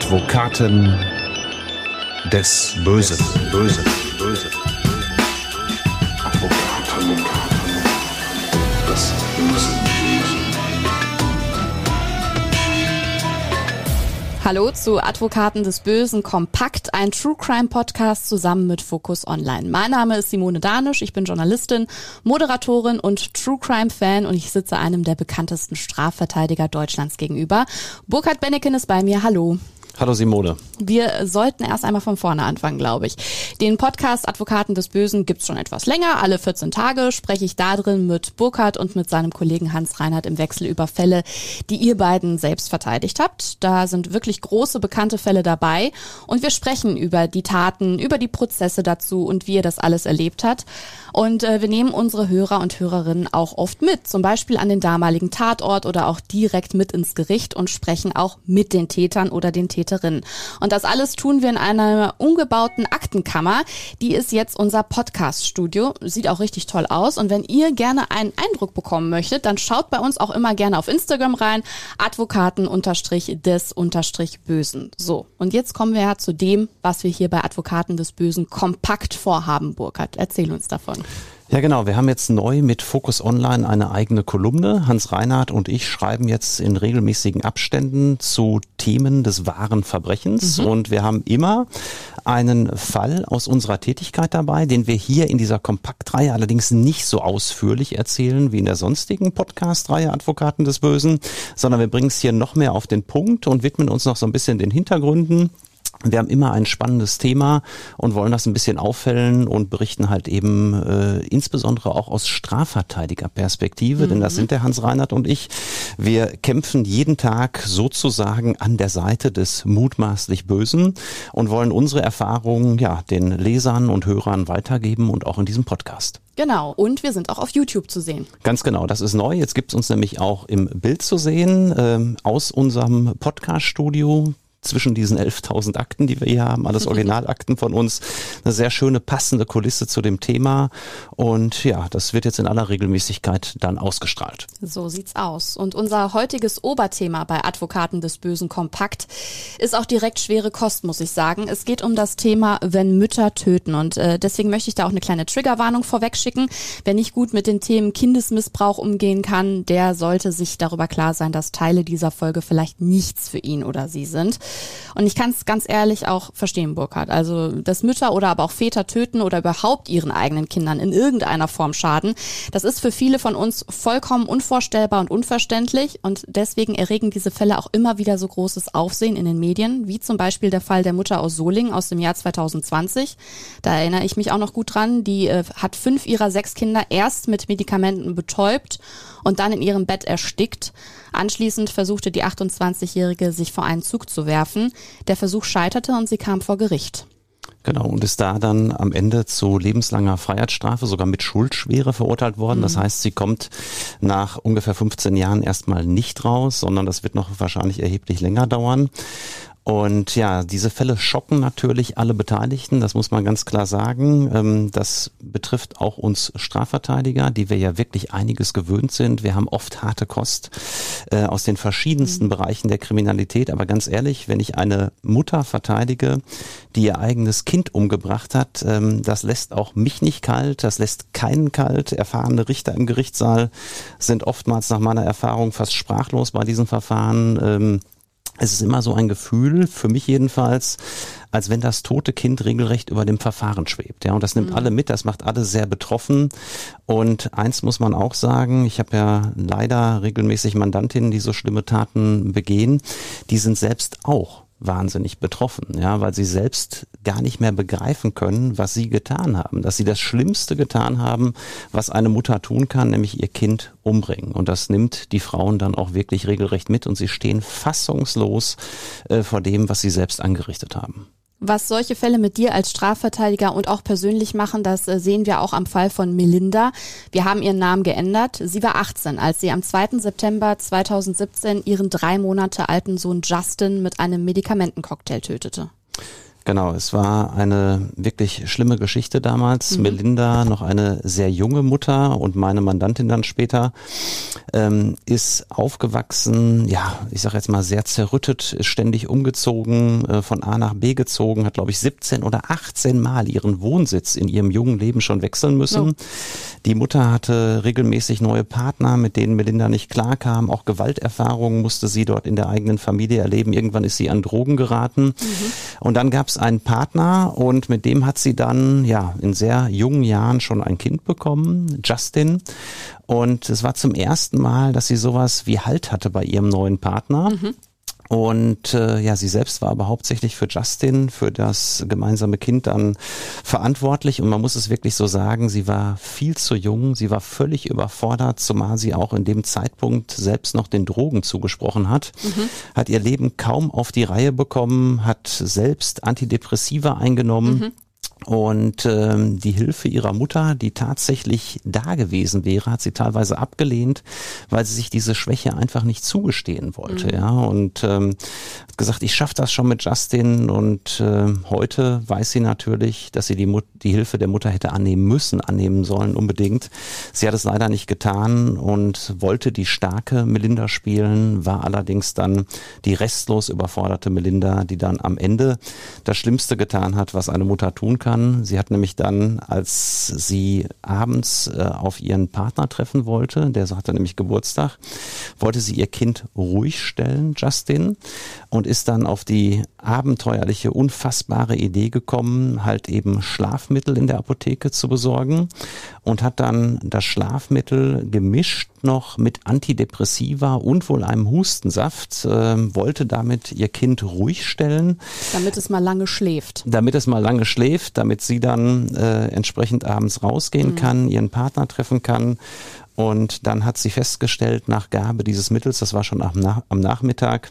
Advokaten des Bösen. Bösen. Bösen. Advokaten des Bösen. Hallo zu Advokaten des Bösen Kompakt, ein True Crime Podcast zusammen mit Focus Online. Mein Name ist Simone Danisch, ich bin Journalistin, Moderatorin und True Crime Fan und ich sitze einem der bekanntesten Strafverteidiger Deutschlands gegenüber. Burkhard Benneken ist bei mir. Hallo. Hallo Simone. Wir sollten erst einmal von vorne anfangen, glaube ich. Den Podcast Advokaten des Bösen gibt's schon etwas länger. Alle 14 Tage spreche ich da drin mit Burkhard und mit seinem Kollegen Hans Reinhardt im Wechsel über Fälle, die ihr beiden selbst verteidigt habt. Da sind wirklich große bekannte Fälle dabei und wir sprechen über die Taten, über die Prozesse dazu und wie ihr das alles erlebt hat. Und äh, wir nehmen unsere Hörer und Hörerinnen auch oft mit, zum Beispiel an den damaligen Tatort oder auch direkt mit ins Gericht und sprechen auch mit den Tätern oder den Täterinnen. Und das alles tun wir in einer umgebauten Aktenkammer. Die ist jetzt unser Podcast-Studio. Sieht auch richtig toll aus. Und wenn ihr gerne einen Eindruck bekommen möchtet, dann schaut bei uns auch immer gerne auf Instagram rein. Advokaten-des-Bösen. So. Und jetzt kommen wir ja zu dem, was wir hier bei Advokaten des Bösen kompakt vorhaben, Burkhard. Erzähl uns davon. Ja, genau. Wir haben jetzt neu mit Focus Online eine eigene Kolumne. Hans Reinhardt und ich schreiben jetzt in regelmäßigen Abständen zu Themen des wahren Verbrechens. Mhm. Und wir haben immer einen Fall aus unserer Tätigkeit dabei, den wir hier in dieser Kompaktreihe allerdings nicht so ausführlich erzählen wie in der sonstigen Podcast-Reihe Advokaten des Bösen, sondern wir bringen es hier noch mehr auf den Punkt und widmen uns noch so ein bisschen den Hintergründen wir haben immer ein spannendes Thema und wollen das ein bisschen auffällen und berichten halt eben äh, insbesondere auch aus Strafverteidigerperspektive, mhm. denn das mhm. sind der Hans Reinhardt und ich. Wir kämpfen jeden Tag sozusagen an der Seite des mutmaßlich Bösen und wollen unsere Erfahrungen ja den Lesern und Hörern weitergeben und auch in diesem Podcast. Genau, und wir sind auch auf YouTube zu sehen. Ganz genau, das ist neu. Jetzt gibt es uns nämlich auch im Bild zu sehen ähm, aus unserem Podcast-Studio zwischen diesen 11.000 Akten, die wir hier haben, alles Originalakten von uns, eine sehr schöne passende Kulisse zu dem Thema und ja, das wird jetzt in aller Regelmäßigkeit dann ausgestrahlt. So sieht's aus. Und unser heutiges Oberthema bei Advokaten des Bösen Kompakt ist auch direkt schwere Kost, muss ich sagen. Es geht um das Thema, wenn Mütter töten und äh, deswegen möchte ich da auch eine kleine Triggerwarnung vorweg schicken. Wer nicht gut mit den Themen Kindesmissbrauch umgehen kann, der sollte sich darüber klar sein, dass Teile dieser Folge vielleicht nichts für ihn oder sie sind. Und ich kann es ganz ehrlich auch verstehen, Burkhard. Also, dass Mütter oder aber auch Väter töten oder überhaupt ihren eigenen Kindern in irgendeiner Form schaden, das ist für viele von uns vollkommen unvorstellbar und unverständlich. Und deswegen erregen diese Fälle auch immer wieder so großes Aufsehen in den Medien, wie zum Beispiel der Fall der Mutter aus Solingen aus dem Jahr 2020. Da erinnere ich mich auch noch gut dran. Die äh, hat fünf ihrer sechs Kinder erst mit Medikamenten betäubt und dann in ihrem Bett erstickt. Anschließend versuchte die 28-Jährige, sich vor einen Zug zu werfen. Der Versuch scheiterte und sie kam vor Gericht. Genau, und ist da dann am Ende zu lebenslanger Freiheitsstrafe, sogar mit Schuldschwere verurteilt worden. Mhm. Das heißt, sie kommt nach ungefähr 15 Jahren erstmal nicht raus, sondern das wird noch wahrscheinlich erheblich länger dauern. Und ja, diese Fälle schocken natürlich alle Beteiligten, das muss man ganz klar sagen. Ähm, das betrifft auch uns Strafverteidiger, die wir ja wirklich einiges gewöhnt sind. Wir haben oft harte Kost äh, aus den verschiedensten mhm. Bereichen der Kriminalität. Aber ganz ehrlich, wenn ich eine Mutter verteidige, die ihr eigenes Kind umgebracht hat, ähm, das lässt auch mich nicht kalt, das lässt keinen kalt. Erfahrene Richter im Gerichtssaal sind oftmals nach meiner Erfahrung fast sprachlos bei diesen Verfahren. Es ist immer so ein Gefühl, für mich jedenfalls, als wenn das tote Kind regelrecht über dem Verfahren schwebt. Ja, und das nimmt mhm. alle mit, das macht alle sehr betroffen. Und eins muss man auch sagen, ich habe ja leider regelmäßig Mandantinnen, die so schlimme Taten begehen, die sind selbst auch wahnsinnig betroffen, ja, weil sie selbst gar nicht mehr begreifen können, was sie getan haben, dass sie das Schlimmste getan haben, was eine Mutter tun kann, nämlich ihr Kind umbringen. Und das nimmt die Frauen dann auch wirklich regelrecht mit und sie stehen fassungslos äh, vor dem, was sie selbst angerichtet haben. Was solche Fälle mit dir als Strafverteidiger und auch persönlich machen, das äh, sehen wir auch am Fall von Melinda. Wir haben ihren Namen geändert. Sie war 18, als sie am 2. September 2017 ihren drei Monate alten Sohn Justin mit einem Medikamentencocktail tötete. Genau, es war eine wirklich schlimme Geschichte damals. Mhm. Melinda, noch eine sehr junge Mutter und meine Mandantin dann später, ähm, ist aufgewachsen, ja, ich sage jetzt mal sehr zerrüttet, ist ständig umgezogen, äh, von A nach B gezogen, hat glaube ich 17 oder 18 Mal ihren Wohnsitz in ihrem jungen Leben schon wechseln müssen. Oh. Die Mutter hatte regelmäßig neue Partner, mit denen Melinda nicht klarkam. Auch Gewalterfahrungen musste sie dort in der eigenen Familie erleben. Irgendwann ist sie an Drogen geraten. Mhm. Und dann gab es einen Partner und mit dem hat sie dann ja in sehr jungen Jahren schon ein Kind bekommen, Justin. Und es war zum ersten Mal, dass sie sowas wie Halt hatte bei ihrem neuen Partner. Mhm. Und äh, ja, sie selbst war aber hauptsächlich für Justin, für das gemeinsame Kind dann verantwortlich. Und man muss es wirklich so sagen, sie war viel zu jung, sie war völlig überfordert, zumal sie auch in dem Zeitpunkt selbst noch den Drogen zugesprochen hat, mhm. hat ihr Leben kaum auf die Reihe bekommen, hat selbst Antidepressiva eingenommen. Mhm und ähm, die Hilfe ihrer Mutter, die tatsächlich da gewesen wäre, hat sie teilweise abgelehnt, weil sie sich diese Schwäche einfach nicht zugestehen wollte. Mhm. Ja, und ähm, hat gesagt, ich schaffe das schon mit Justin. Und äh, heute weiß sie natürlich, dass sie die, Mut die Hilfe der Mutter hätte annehmen müssen, annehmen sollen unbedingt. Sie hat es leider nicht getan und wollte die starke Melinda spielen, war allerdings dann die restlos überforderte Melinda, die dann am Ende das Schlimmste getan hat, was eine Mutter tun kann kann. Sie hat nämlich dann, als sie abends äh, auf ihren Partner treffen wollte, der hatte nämlich Geburtstag, wollte sie ihr Kind ruhig stellen, Justin, und ist dann auf die abenteuerliche, unfassbare Idee gekommen, halt eben Schlafmittel in der Apotheke zu besorgen und hat dann das Schlafmittel gemischt noch mit Antidepressiva und wohl einem Hustensaft, äh, wollte damit ihr Kind ruhig stellen. Damit es mal lange schläft. Damit es mal lange schläft, damit sie dann äh, entsprechend abends rausgehen mhm. kann, ihren Partner treffen kann. Und dann hat sie festgestellt, nach Gabe dieses Mittels, das war schon am, Nach am Nachmittag,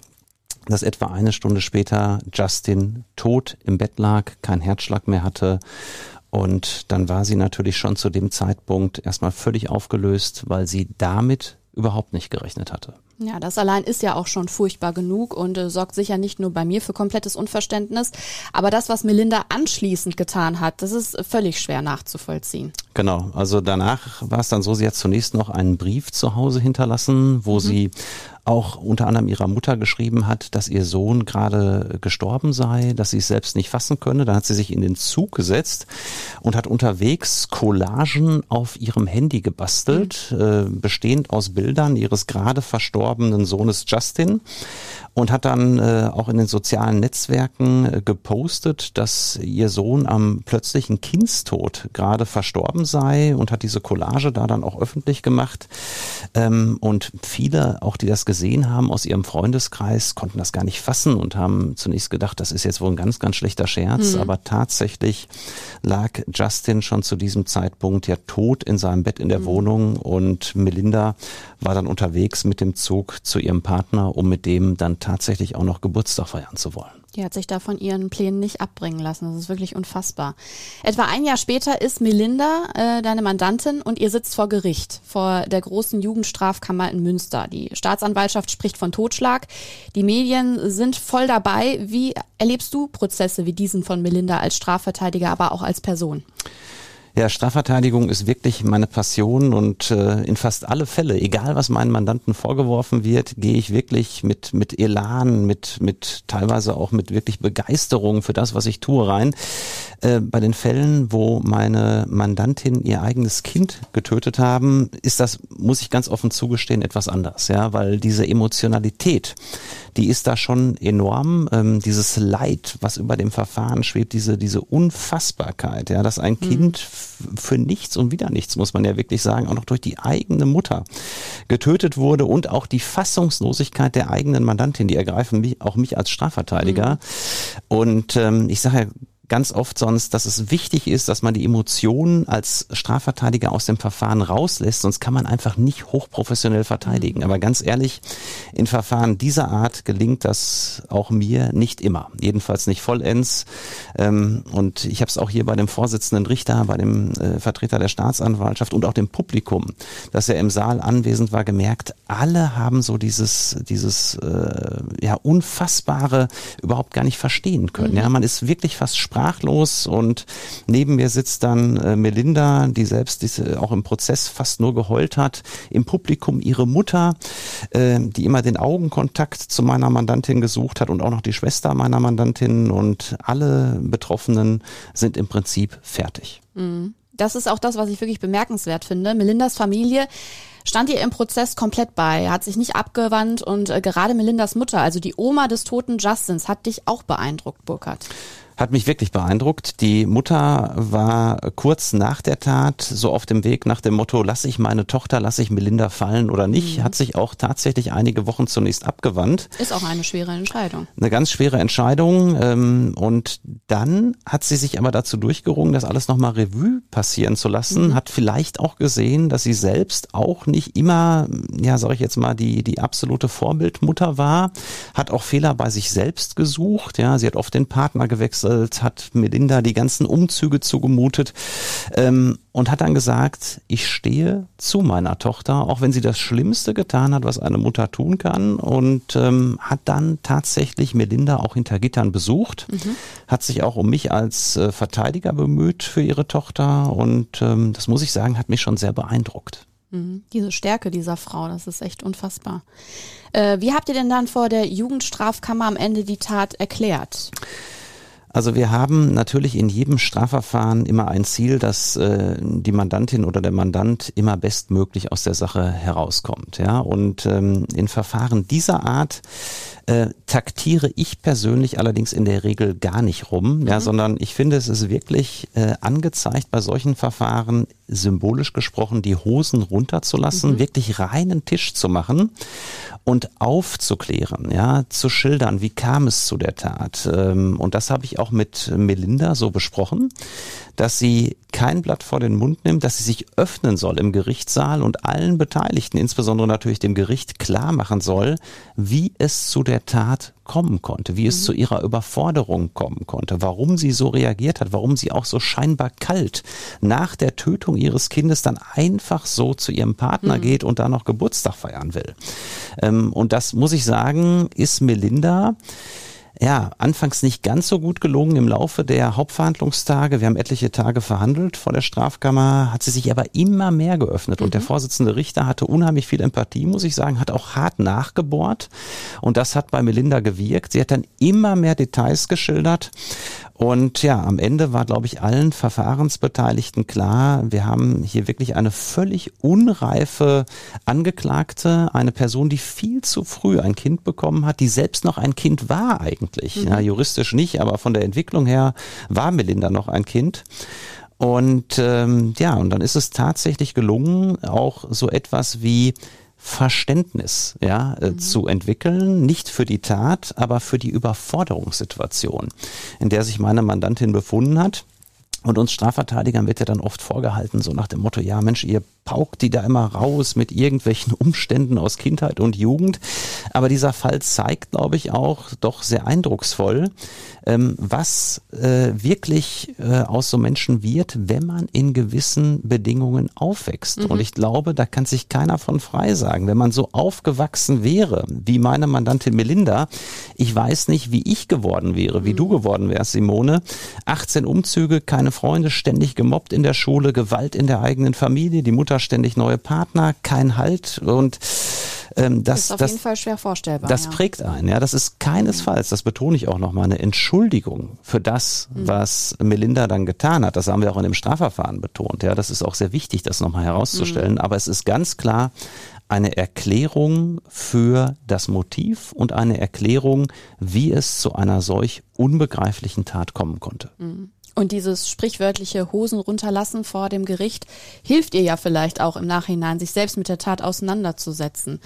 dass etwa eine Stunde später Justin tot im Bett lag, keinen Herzschlag mehr hatte und dann war sie natürlich schon zu dem Zeitpunkt erstmal völlig aufgelöst, weil sie damit überhaupt nicht gerechnet hatte. Ja, das allein ist ja auch schon furchtbar genug und äh, sorgt sicher nicht nur bei mir für komplettes Unverständnis. Aber das, was Melinda anschließend getan hat, das ist völlig schwer nachzuvollziehen. Genau, also danach war es dann so, sie hat zunächst noch einen Brief zu Hause hinterlassen, wo mhm. sie auch unter anderem ihrer Mutter geschrieben hat, dass ihr Sohn gerade gestorben sei, dass sie es selbst nicht fassen könne. Dann hat sie sich in den Zug gesetzt und hat unterwegs Collagen auf ihrem Handy gebastelt, mhm. äh, bestehend aus Bildern ihres gerade verstorbenen Sohnes Justin und hat dann äh, auch in den sozialen Netzwerken äh, gepostet, dass ihr Sohn am plötzlichen Kindstod gerade verstorben sei und hat diese Collage da dann auch öffentlich gemacht. Ähm, und viele, auch die das gesehen haben aus ihrem Freundeskreis, konnten das gar nicht fassen und haben zunächst gedacht, das ist jetzt wohl ein ganz, ganz schlechter Scherz. Mhm. Aber tatsächlich lag Justin schon zu diesem Zeitpunkt ja tot in seinem Bett in der mhm. Wohnung und Melinda war dann unterwegs mit dem Zug zu ihrem Partner, um mit dem dann tatsächlich auch noch Geburtstag feiern zu wollen. Die hat sich da von ihren Plänen nicht abbringen lassen. Das ist wirklich unfassbar. Etwa ein Jahr später ist Melinda, äh, deine Mandantin, und ihr sitzt vor Gericht, vor der großen Jugendstrafkammer in Münster. Die Staatsanwaltschaft spricht von Totschlag. Die Medien sind voll dabei. Wie erlebst du Prozesse wie diesen von Melinda als Strafverteidiger, aber auch als Person? Ja, Strafverteidigung ist wirklich meine Passion und äh, in fast alle Fälle, egal was meinen Mandanten vorgeworfen wird, gehe ich wirklich mit mit Elan, mit mit teilweise auch mit wirklich Begeisterung für das, was ich tue, rein. Äh, bei den Fällen, wo meine Mandantin ihr eigenes Kind getötet haben, ist das, muss ich ganz offen zugestehen, etwas anders, ja, weil diese Emotionalität, die ist da schon enorm. Ähm, dieses Leid, was über dem Verfahren schwebt, diese diese Unfassbarkeit, ja, dass ein mhm. Kind für nichts und wieder nichts, muss man ja wirklich sagen, auch noch durch die eigene Mutter getötet wurde und auch die Fassungslosigkeit der eigenen Mandantin, die ergreifen mich, auch mich als Strafverteidiger. Mhm. Und ähm, ich sage ja ganz oft sonst, dass es wichtig ist, dass man die Emotionen als Strafverteidiger aus dem Verfahren rauslässt, sonst kann man einfach nicht hochprofessionell verteidigen. Mhm. Aber ganz ehrlich, in Verfahren dieser Art gelingt das auch mir nicht immer, jedenfalls nicht vollends. Ähm, und ich habe es auch hier bei dem Vorsitzenden Richter, bei dem äh, Vertreter der Staatsanwaltschaft und auch dem Publikum, dass er im Saal anwesend war, gemerkt, alle haben so dieses, dieses äh, ja unfassbare überhaupt gar nicht verstehen können. Mhm. Ja, man ist wirklich fast sprachlos und neben mir sitzt dann äh, Melinda, die selbst diese, auch im Prozess fast nur geheult hat. Im Publikum ihre Mutter, äh, die immer den Augenkontakt zu meiner Mandantin gesucht hat und auch noch die Schwester meiner Mandantin und alle Betroffenen sind im Prinzip fertig. Mhm. Das ist auch das, was ich wirklich bemerkenswert finde. Melindas Familie stand ihr im Prozess komplett bei, hat sich nicht abgewandt und äh, gerade Melindas Mutter, also die Oma des toten Justins, hat dich auch beeindruckt, Burkhard hat mich wirklich beeindruckt. Die Mutter war kurz nach der Tat so auf dem Weg nach dem Motto, lass ich meine Tochter, lass ich Melinda fallen oder nicht, mhm. hat sich auch tatsächlich einige Wochen zunächst abgewandt. Ist auch eine schwere Entscheidung. Eine ganz schwere Entscheidung. Ähm, und dann hat sie sich aber dazu durchgerungen, das alles nochmal Revue passieren zu lassen, mhm. hat vielleicht auch gesehen, dass sie selbst auch nicht immer, ja, sag ich jetzt mal, die, die absolute Vorbildmutter war, hat auch Fehler bei sich selbst gesucht, ja, sie hat oft den Partner gewechselt, gewechselt, hat Melinda die ganzen Umzüge zugemutet ähm, und hat dann gesagt, ich stehe zu meiner Tochter, auch wenn sie das Schlimmste getan hat, was eine Mutter tun kann und ähm, hat dann tatsächlich Melinda auch hinter Gittern besucht, mhm. hat sich auch um mich als äh, Verteidiger bemüht für ihre Tochter und ähm, das muss ich sagen, hat mich schon sehr beeindruckt. Mhm. Diese Stärke dieser Frau, das ist echt unfassbar. Äh, wie habt ihr denn dann vor der Jugendstrafkammer am Ende die Tat erklärt? Also wir haben natürlich in jedem Strafverfahren immer ein Ziel, dass äh, die Mandantin oder der Mandant immer bestmöglich aus der Sache herauskommt. Ja, und ähm, in Verfahren dieser Art äh, taktiere ich persönlich allerdings in der Regel gar nicht rum, mhm. ja, sondern ich finde, es ist wirklich äh, angezeigt, bei solchen Verfahren symbolisch gesprochen die Hosen runterzulassen, mhm. wirklich reinen Tisch zu machen und aufzuklären, ja, zu schildern, wie kam es zu der Tat. Ähm, und das habe ich auch mit Melinda so besprochen, dass sie kein Blatt vor den Mund nimmt, dass sie sich öffnen soll im Gerichtssaal und allen Beteiligten, insbesondere natürlich dem Gericht, klar machen soll, wie es zu der Tat kommen konnte, wie mhm. es zu ihrer Überforderung kommen konnte, warum sie so reagiert hat, warum sie auch so scheinbar kalt nach der Tötung ihres Kindes dann einfach so zu ihrem Partner mhm. geht und da noch Geburtstag feiern will. Ähm, und das muss ich sagen, ist Melinda ja, anfangs nicht ganz so gut gelungen im Laufe der Hauptverhandlungstage. Wir haben etliche Tage verhandelt vor der Strafkammer, hat sie sich aber immer mehr geöffnet. Mhm. Und der mhm. Vorsitzende Richter hatte unheimlich viel Empathie, muss ich sagen, hat auch hart nachgebohrt. Und das hat bei Melinda gewirkt. Sie hat dann immer mehr Details geschildert. Und ja, am Ende war, glaube ich, allen Verfahrensbeteiligten klar, wir haben hier wirklich eine völlig unreife Angeklagte, eine Person, die viel zu früh ein Kind bekommen hat, die selbst noch ein Kind war eigentlich. Mhm. Ja, juristisch nicht, aber von der Entwicklung her war Melinda noch ein Kind. Und ähm, ja, und dann ist es tatsächlich gelungen, auch so etwas wie Verständnis ja, äh, mhm. zu entwickeln, nicht für die Tat, aber für die Überforderungssituation, in der sich meine Mandantin befunden hat. Und uns Strafverteidigern wird ja dann oft vorgehalten, so nach dem Motto, ja Mensch, ihr paukt die da immer raus mit irgendwelchen Umständen aus Kindheit und Jugend. Aber dieser Fall zeigt, glaube ich, auch doch sehr eindrucksvoll, ähm, was äh, wirklich äh, aus so Menschen wird, wenn man in gewissen Bedingungen aufwächst. Mhm. Und ich glaube, da kann sich keiner von frei sagen. Wenn man so aufgewachsen wäre, wie meine Mandantin Melinda, ich weiß nicht, wie ich geworden wäre, wie mhm. du geworden wärst, Simone. 18 Umzüge, keine Freunde, ständig gemobbt in der Schule, Gewalt in der eigenen Familie, die Mutter ständig neue Partner, kein Halt und ähm, das, ist auf das, jeden Fall schwer vorstellbar. Das ja. prägt einen, ja. Das ist keinesfalls, das betone ich auch nochmal, eine Entschuldigung für das, mhm. was Melinda dann getan hat. Das haben wir auch in dem Strafverfahren betont, ja. Das ist auch sehr wichtig, das nochmal herauszustellen. Mhm. Aber es ist ganz klar eine Erklärung für das Motiv und eine Erklärung, wie es zu einer solch unbegreiflichen Tat kommen konnte. Mhm. Und dieses sprichwörtliche Hosen runterlassen vor dem Gericht hilft ihr ja vielleicht auch im Nachhinein, sich selbst mit der Tat auseinanderzusetzen.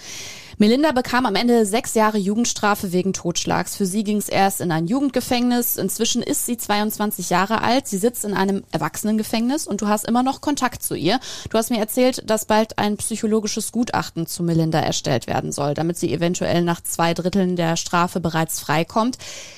Melinda bekam am Ende sechs Jahre Jugendstrafe wegen Totschlags. Für sie ging es erst in ein Jugendgefängnis. Inzwischen ist sie 22 Jahre alt. Sie sitzt in einem Erwachsenengefängnis und du hast immer noch Kontakt zu ihr. Du hast mir erzählt, dass bald ein psychologisches Gutachten zu Melinda erstellt werden soll, damit sie eventuell nach zwei Dritteln der Strafe bereits freikommt.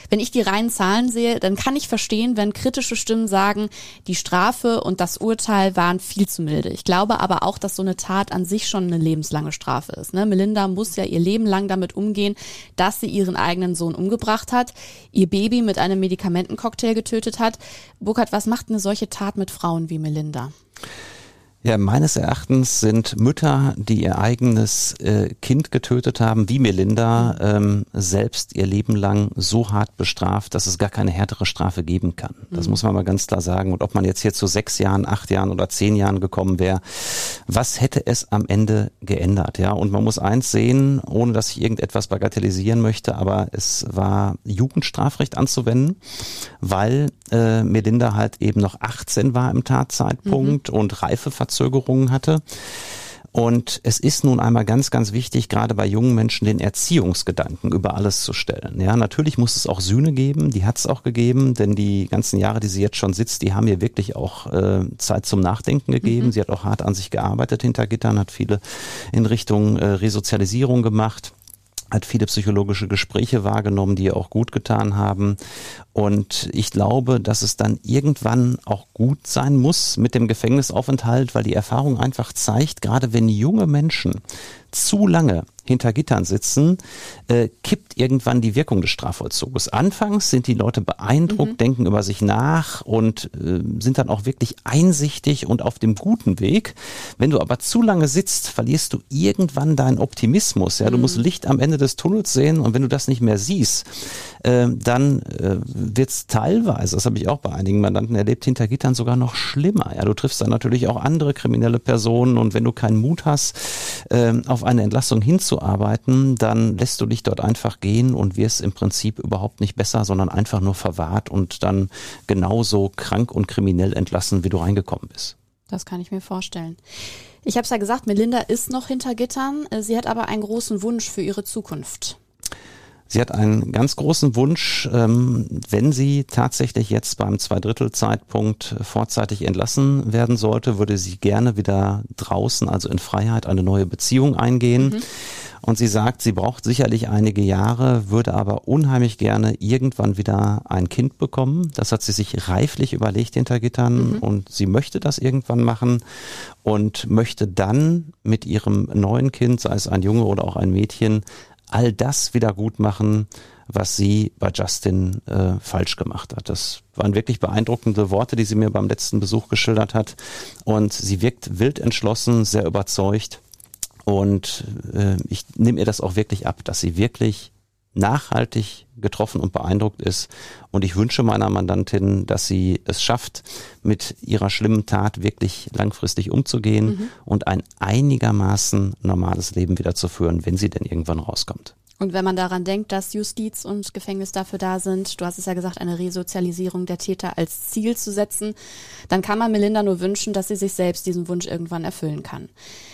Wenn ich die reinen Zahlen sehe, dann kann ich verstehen, wenn kritische Stimmen sagen, die Strafe und das Urteil waren viel zu milde. Ich glaube aber auch, dass so eine Tat an sich schon eine lebenslange Strafe ist. Ne? Melinda muss ja ihr Leben lang damit umgehen, dass sie ihren eigenen Sohn umgebracht hat, ihr Baby mit einem Medikamentencocktail getötet hat. Burkhard, was macht eine solche Tat mit Frauen wie Melinda? Ja, meines Erachtens sind Mütter, die ihr eigenes äh, Kind getötet haben, wie Melinda, ähm, selbst ihr Leben lang so hart bestraft, dass es gar keine härtere Strafe geben kann. Das mhm. muss man mal ganz klar sagen. Und ob man jetzt hier zu sechs Jahren, acht Jahren oder zehn Jahren gekommen wäre, was hätte es am Ende geändert? Ja, und man muss eins sehen, ohne dass ich irgendetwas bagatellisieren möchte, aber es war Jugendstrafrecht anzuwenden, weil äh, Melinda halt eben noch 18 war im Tatzeitpunkt mhm. und Reifeverzögerungen hatte. Und es ist nun einmal ganz, ganz wichtig, gerade bei jungen Menschen den Erziehungsgedanken über alles zu stellen. Ja, natürlich muss es auch Sühne geben, die hat es auch gegeben, denn die ganzen Jahre, die sie jetzt schon sitzt, die haben ihr wirklich auch äh, Zeit zum Nachdenken gegeben. Mhm. Sie hat auch hart an sich gearbeitet hinter Gittern, hat viele in Richtung äh, Resozialisierung gemacht hat viele psychologische Gespräche wahrgenommen, die ihr auch gut getan haben. Und ich glaube, dass es dann irgendwann auch gut sein muss mit dem Gefängnisaufenthalt, weil die Erfahrung einfach zeigt, gerade wenn junge Menschen zu lange hinter Gittern sitzen, äh, kippt irgendwann die Wirkung des Strafvollzuges. Anfangs sind die Leute beeindruckt, mhm. denken über sich nach und äh, sind dann auch wirklich einsichtig und auf dem guten Weg. Wenn du aber zu lange sitzt, verlierst du irgendwann deinen Optimismus. Ja, du musst mhm. Licht am Ende des Tunnels sehen und wenn du das nicht mehr siehst, äh, dann äh, wird es teilweise, das habe ich auch bei einigen Mandanten erlebt, hinter Gittern sogar noch schlimmer. Ja, du triffst dann natürlich auch andere kriminelle Personen und wenn du keinen Mut hast, äh, auf eine Entlassung hinzuarbeiten, dann lässt du dich dort einfach gehen und wirst im Prinzip überhaupt nicht besser, sondern einfach nur verwahrt und dann genauso krank und kriminell entlassen, wie du reingekommen bist. Das kann ich mir vorstellen. Ich habe es ja gesagt, Melinda ist noch hinter Gittern. Sie hat aber einen großen Wunsch für ihre Zukunft. Sie hat einen ganz großen Wunsch, ähm, wenn sie tatsächlich jetzt beim Zweidrittelzeitpunkt vorzeitig entlassen werden sollte, würde sie gerne wieder draußen, also in Freiheit, eine neue Beziehung eingehen. Mhm. Und sie sagt, sie braucht sicherlich einige Jahre, würde aber unheimlich gerne irgendwann wieder ein Kind bekommen. Das hat sie sich reiflich überlegt hinter Gittern mhm. und sie möchte das irgendwann machen und möchte dann mit ihrem neuen Kind, sei es ein Junge oder auch ein Mädchen, all das wieder gut machen, was sie bei Justin äh, falsch gemacht hat. Das waren wirklich beeindruckende Worte, die sie mir beim letzten Besuch geschildert hat. Und sie wirkt wild entschlossen, sehr überzeugt. Und äh, ich nehme ihr das auch wirklich ab, dass sie wirklich nachhaltig getroffen und beeindruckt ist. Und ich wünsche meiner Mandantin, dass sie es schafft, mit ihrer schlimmen Tat wirklich langfristig umzugehen mhm. und ein einigermaßen normales Leben wieder zu führen, wenn sie denn irgendwann rauskommt. Und wenn man daran denkt, dass Justiz und Gefängnis dafür da sind, du hast es ja gesagt, eine Resozialisierung der Täter als Ziel zu setzen, dann kann man Melinda nur wünschen, dass sie sich selbst diesen Wunsch irgendwann erfüllen kann.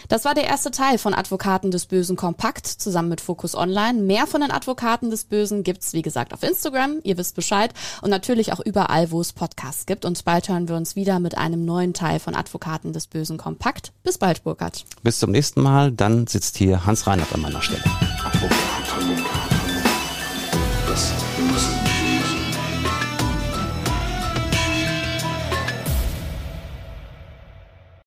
Das war der erste Teil von Advokaten des Bösen Kompakt zusammen mit Focus Online. Mehr von den Advokaten des Bösen gibt's wie gesagt auf Instagram, ihr wisst Bescheid und natürlich auch überall, wo es Podcasts gibt. Und bald hören wir uns wieder mit einem neuen Teil von Advokaten des Bösen Kompakt. Bis bald, Burkhard. Bis zum nächsten Mal. Dann sitzt hier Hans Reinhardt an meiner Stelle. Das Böse.